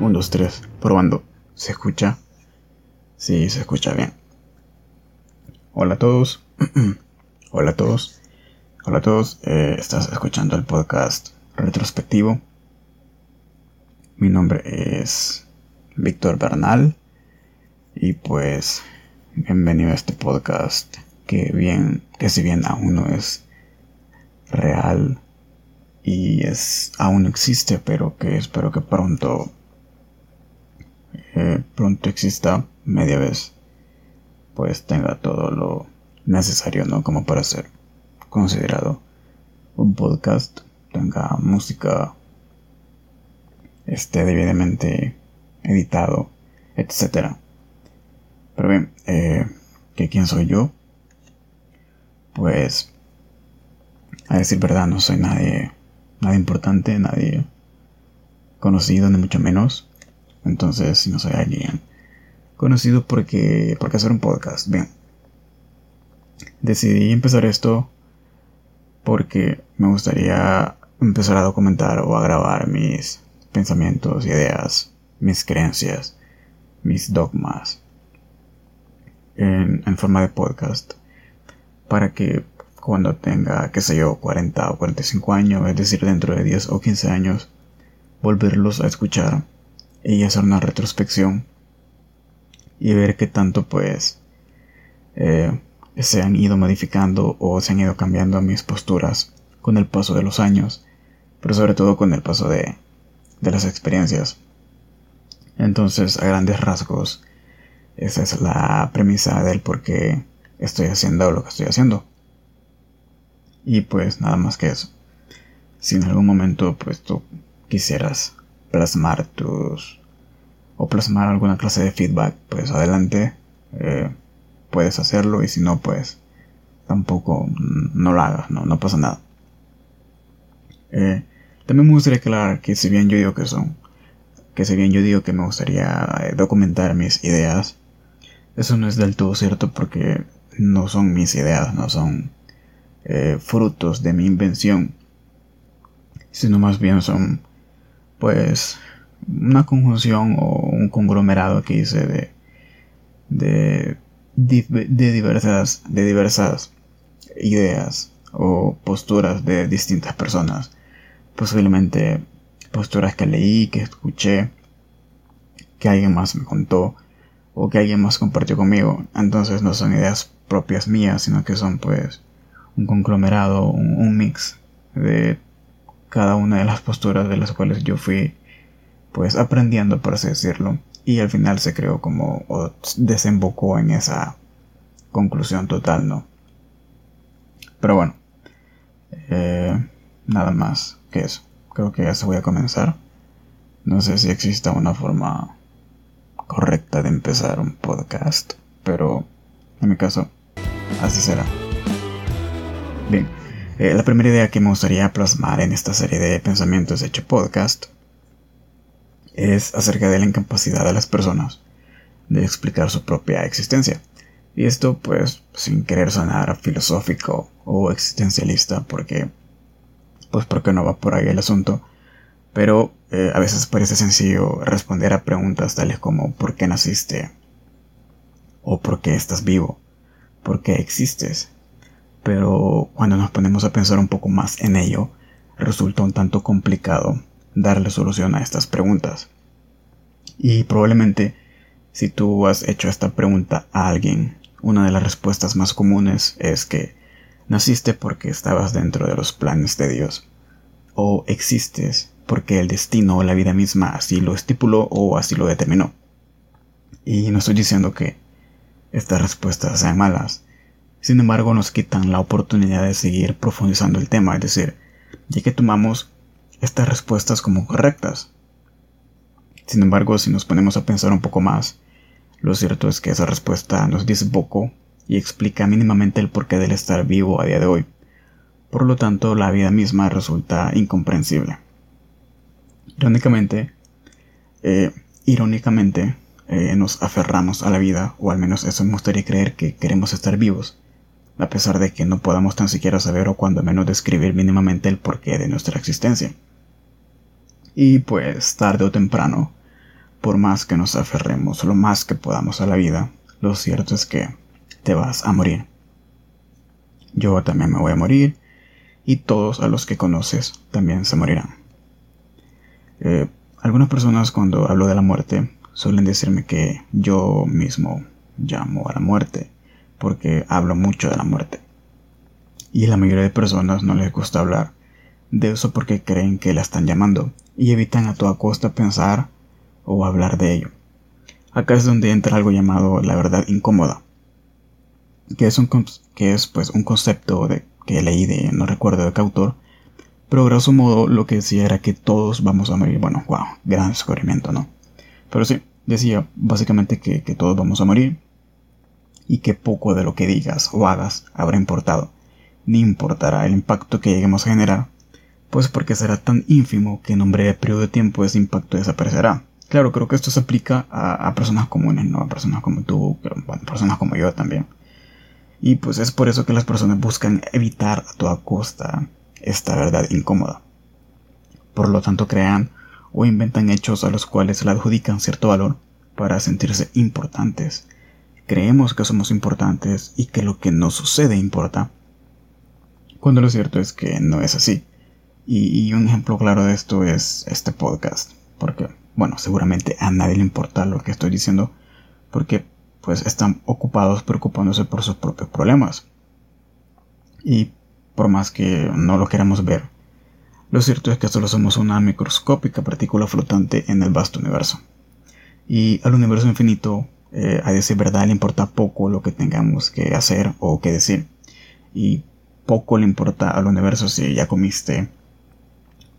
1, 2, 3, probando. ¿Se escucha? Sí, se escucha bien. Hola a todos. Hola a todos. Hola a todos. Eh, estás escuchando el podcast retrospectivo. Mi nombre es Víctor Bernal. Y pues, bienvenido a este podcast que bien, que si bien aún no es real y es aún existe, pero que espero que pronto pronto exista media vez, pues tenga todo lo necesario, ¿no? Como para ser considerado un podcast, tenga música, esté debidamente editado, etcétera. Pero bien, eh, ¿que quién soy yo? Pues, a decir verdad, no soy nadie, nadie importante, nadie conocido, ni mucho menos. Entonces, si no soy alguien conocido porque, porque hacer un podcast. Bien. Decidí empezar esto porque me gustaría empezar a documentar o a grabar mis pensamientos, ideas, mis creencias, mis dogmas en, en forma de podcast para que cuando tenga, qué sé yo, 40 o 45 años, es decir, dentro de 10 o 15 años, volverlos a escuchar y hacer una retrospección y ver qué tanto pues eh, se han ido modificando o se han ido cambiando mis posturas con el paso de los años, pero sobre todo con el paso de, de las experiencias. Entonces, a grandes rasgos, esa es la premisa del por qué estoy haciendo lo que estoy haciendo. Y pues nada más que eso. Si en algún momento pues tú quisieras plasmar tus o plasmar alguna clase de feedback, pues adelante, eh, puedes hacerlo y si no, pues tampoco no lo hagas, no, no pasa nada. Eh, también me gustaría aclarar que si bien yo digo que son, que si bien yo digo que me gustaría eh, documentar mis ideas, eso no es del todo cierto porque no son mis ideas, no son frutos de mi invención, sino más bien son pues una conjunción o un conglomerado que hice de, de, diversas, de diversas ideas o posturas de distintas personas. Posiblemente posturas que leí, que escuché, que alguien más me contó o que alguien más compartió conmigo. Entonces no son ideas propias mías, sino que son pues un conglomerado, un mix de cada una de las posturas de las cuales yo fui pues aprendiendo por así decirlo y al final se creó como o desembocó en esa conclusión total no pero bueno eh, nada más que eso. Creo que ya se voy a comenzar. No sé si exista una forma correcta de empezar un podcast pero en mi caso así será. Bien eh, la primera idea que me gustaría plasmar en esta serie de pensamientos hecho podcast es acerca de la incapacidad de las personas de explicar su propia existencia. Y esto pues sin querer sonar filosófico o existencialista porque pues porque no va por ahí el asunto. Pero eh, a veces parece sencillo responder a preguntas tales como ¿por qué naciste? o ¿por qué estás vivo? ¿por qué existes? Pero cuando nos ponemos a pensar un poco más en ello, resulta un tanto complicado darle solución a estas preguntas. Y probablemente si tú has hecho esta pregunta a alguien, una de las respuestas más comunes es que naciste porque estabas dentro de los planes de Dios, o existes porque el destino o la vida misma así lo estipuló o así lo determinó. Y no estoy diciendo que estas respuestas sean malas, sin embargo, nos quitan la oportunidad de seguir profundizando el tema, es decir, ya que tomamos estas respuestas como correctas. Sin embargo, si nos ponemos a pensar un poco más, lo cierto es que esa respuesta nos dice poco y explica mínimamente el porqué del estar vivo a día de hoy. Por lo tanto, la vida misma resulta incomprensible. Irónicamente, eh, irónicamente, eh, nos aferramos a la vida, o al menos eso me gustaría creer que queremos estar vivos, a pesar de que no podamos tan siquiera saber o cuando menos describir mínimamente el porqué de nuestra existencia. Y pues tarde o temprano por más que nos aferremos lo más que podamos a la vida, lo cierto es que te vas a morir. Yo también me voy a morir y todos a los que conoces también se morirán. Eh, algunas personas cuando hablo de la muerte suelen decirme que yo mismo llamo a la muerte porque hablo mucho de la muerte. Y la mayoría de personas no les gusta hablar de eso porque creen que la están llamando y evitan a toda costa pensar o hablar de ello. Acá es donde entra algo llamado la verdad incómoda, que es un, que es, pues, un concepto que leí de, no recuerdo de qué autor, pero grosso modo lo que decía era que todos vamos a morir. Bueno, wow, gran descubrimiento, ¿no? Pero sí, decía básicamente que todos vamos a morir y que poco de lo que digas o hagas habrá importado, ni importará el impacto que lleguemos a generar, pues porque será tan ínfimo que en un breve periodo de tiempo ese impacto desaparecerá. Claro, creo que esto se aplica a, personas comunes, ¿no? A personas como tú, personas como yo también. Y pues es por eso que las personas buscan evitar a toda costa esta verdad incómoda. Por lo tanto, crean o inventan hechos a los cuales le adjudican cierto valor para sentirse importantes. Creemos que somos importantes y que lo que nos sucede importa, cuando lo cierto es que no es así. Y, y un ejemplo claro de esto es este podcast, porque bueno, seguramente a nadie le importa lo que estoy diciendo porque pues están ocupados preocupándose por sus propios problemas. Y por más que no lo queramos ver, lo cierto es que solo somos una microscópica partícula flotante en el vasto universo. Y al universo infinito, eh, a decir verdad, le importa poco lo que tengamos que hacer o que decir. Y poco le importa al universo si ya comiste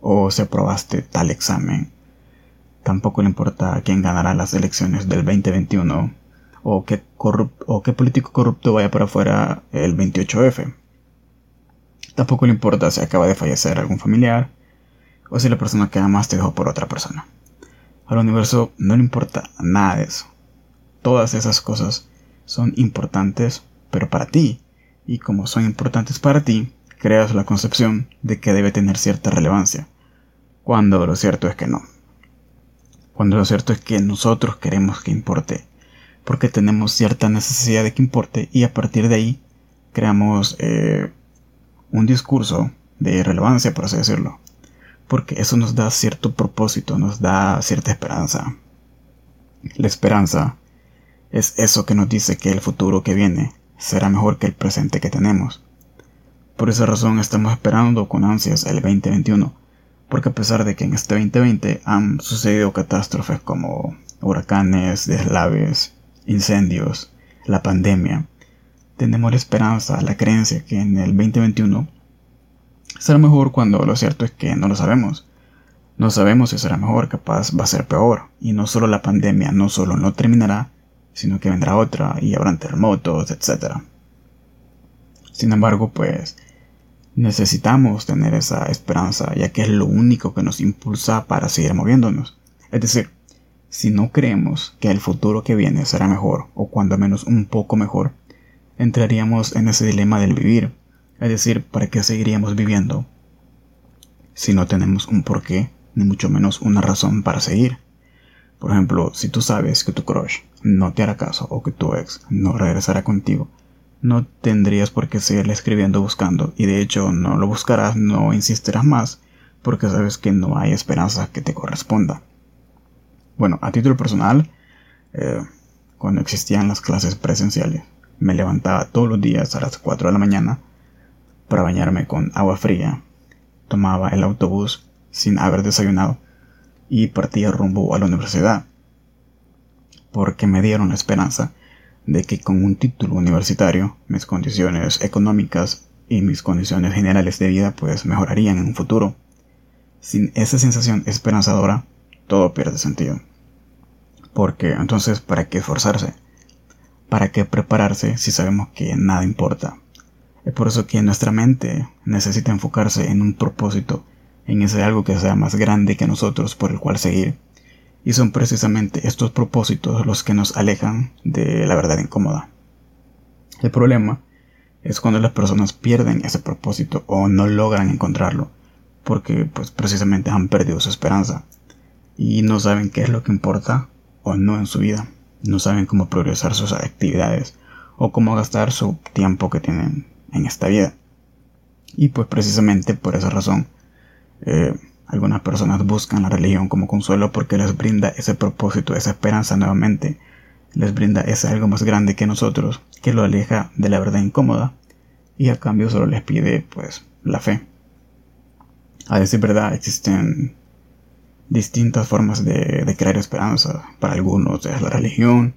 o si aprobaste tal examen Tampoco le importa quién ganará las elecciones del 2021 o qué, o qué político corrupto vaya para afuera el 28F. Tampoco le importa si acaba de fallecer algún familiar o si la persona que amas te dejó por otra persona. Al universo no le importa nada de eso. Todas esas cosas son importantes, pero para ti. Y como son importantes para ti, creas la concepción de que debe tener cierta relevancia, cuando lo cierto es que no cuando lo cierto es que nosotros queremos que importe, porque tenemos cierta necesidad de que importe y a partir de ahí creamos eh, un discurso de relevancia, por así decirlo, porque eso nos da cierto propósito, nos da cierta esperanza. La esperanza es eso que nos dice que el futuro que viene será mejor que el presente que tenemos. Por esa razón estamos esperando con ansias el 2021 porque a pesar de que en este 2020 han sucedido catástrofes como huracanes, deslaves, incendios, la pandemia, tenemos la esperanza, la creencia que en el 2021 será mejor cuando lo cierto es que no lo sabemos. No sabemos si será mejor, capaz va a ser peor. Y no solo la pandemia no solo no terminará, sino que vendrá otra y habrán terremotos, etc. Sin embargo, pues necesitamos tener esa esperanza, ya que es lo único que nos impulsa para seguir moviéndonos. Es decir, si no creemos que el futuro que viene será mejor, o cuando menos un poco mejor, entraríamos en ese dilema del vivir. Es decir, ¿para qué seguiríamos viviendo si no tenemos un porqué, ni mucho menos una razón para seguir? Por ejemplo, si tú sabes que tu crush no te hará caso o que tu ex no regresará contigo, no tendrías por qué seguirle escribiendo buscando y de hecho no lo buscarás, no insistirás más porque sabes que no hay esperanza que te corresponda. Bueno, a título personal, eh, cuando existían las clases presenciales, me levantaba todos los días a las 4 de la mañana para bañarme con agua fría, tomaba el autobús sin haber desayunado y partía rumbo a la universidad, porque me dieron la esperanza de que con un título universitario mis condiciones económicas y mis condiciones generales de vida pues mejorarían en un futuro. Sin esa sensación esperanzadora, todo pierde sentido. Porque entonces, ¿para qué esforzarse? ¿Para qué prepararse si sabemos que nada importa? Es por eso que nuestra mente necesita enfocarse en un propósito, en ese algo que sea más grande que nosotros por el cual seguir y son precisamente estos propósitos los que nos alejan de la verdad incómoda. El problema es cuando las personas pierden ese propósito o no logran encontrarlo, porque pues precisamente han perdido su esperanza. y no saben qué es lo que importa o no en su vida. No saben cómo progresar sus actividades o cómo gastar su tiempo que tienen en esta vida. Y pues precisamente por esa razón, eh, algunas personas buscan la religión como consuelo porque les brinda ese propósito, esa esperanza nuevamente. Les brinda ese algo más grande que nosotros, que lo aleja de la verdad incómoda. Y a cambio solo les pide pues la fe. A decir verdad, existen distintas formas de, crear esperanza. Para algunos es la religión,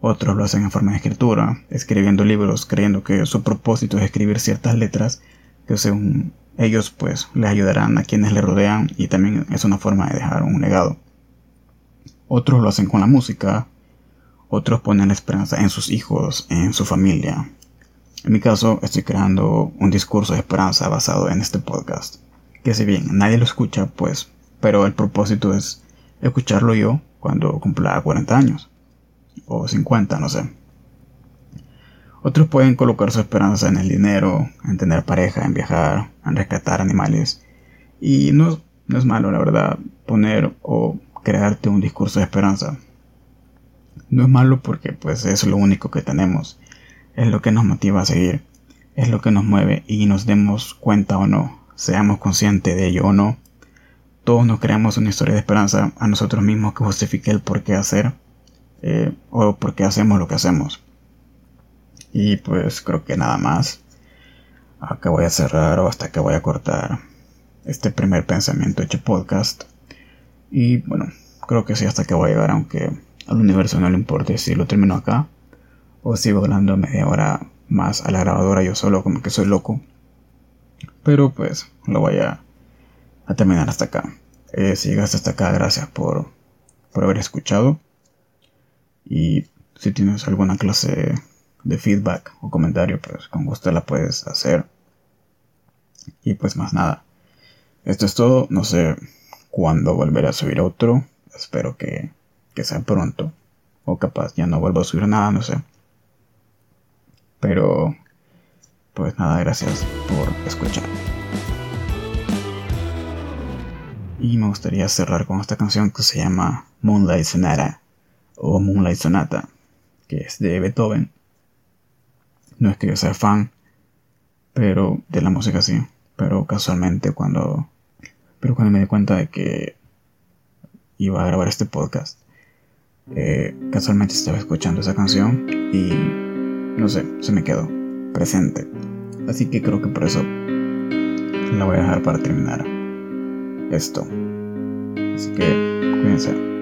otros lo hacen en forma de escritura, escribiendo libros creyendo que su propósito es escribir ciertas letras que según ellos pues les ayudarán a quienes le rodean y también es una forma de dejar un legado. Otros lo hacen con la música, otros ponen la esperanza en sus hijos, en su familia. En mi caso estoy creando un discurso de esperanza basado en este podcast, que si bien nadie lo escucha pues, pero el propósito es escucharlo yo cuando cumpla 40 años, o 50, no sé. Otros pueden colocar su esperanza en el dinero, en tener pareja, en viajar, en rescatar animales. Y no, es malo, la verdad, poner o crearte un discurso de esperanza. No es malo porque pues es lo único que tenemos. Es lo que nos motiva a seguir. Es lo que nos mueve y nos demos cuenta o no, seamos conscientes de ello o no. Todos nos creamos una historia de esperanza a nosotros mismos que justifique el por qué hacer eh, o por qué hacemos lo que hacemos. Y pues creo que nada más. Acá voy a cerrar o hasta que voy a cortar este primer pensamiento hecho podcast. Y bueno, creo que sí hasta que voy a llegar, aunque al universo no le importe si lo termino acá o sigo hablando media hora más a la grabadora yo solo como que soy loco. Pero pues lo voy a, terminar hasta acá. Eh, si llegaste hasta acá, gracias por, por haber escuchado. Y si tienes alguna clase de feedback o comentario, pues con gusto la puedes hacer. Y pues más nada. Esto es todo. No sé cuándo volveré a subir otro. Espero que, que sea pronto. O capaz ya no vuelvo a subir nada, no sé. Pero, pues nada, gracias por escuchar. Y me gustaría cerrar con esta canción que se llama Moonlight Sonata o Moonlight Sonata, que es de Beethoven. No es que yo sea fan, pero de la música sí. Pero casualmente cuando, pero cuando me di cuenta de que iba a grabar este podcast, eh, casualmente estaba escuchando esa canción y no sé, se me quedó presente. Así que creo que por eso la voy a dejar para terminar esto. Así que cuídense.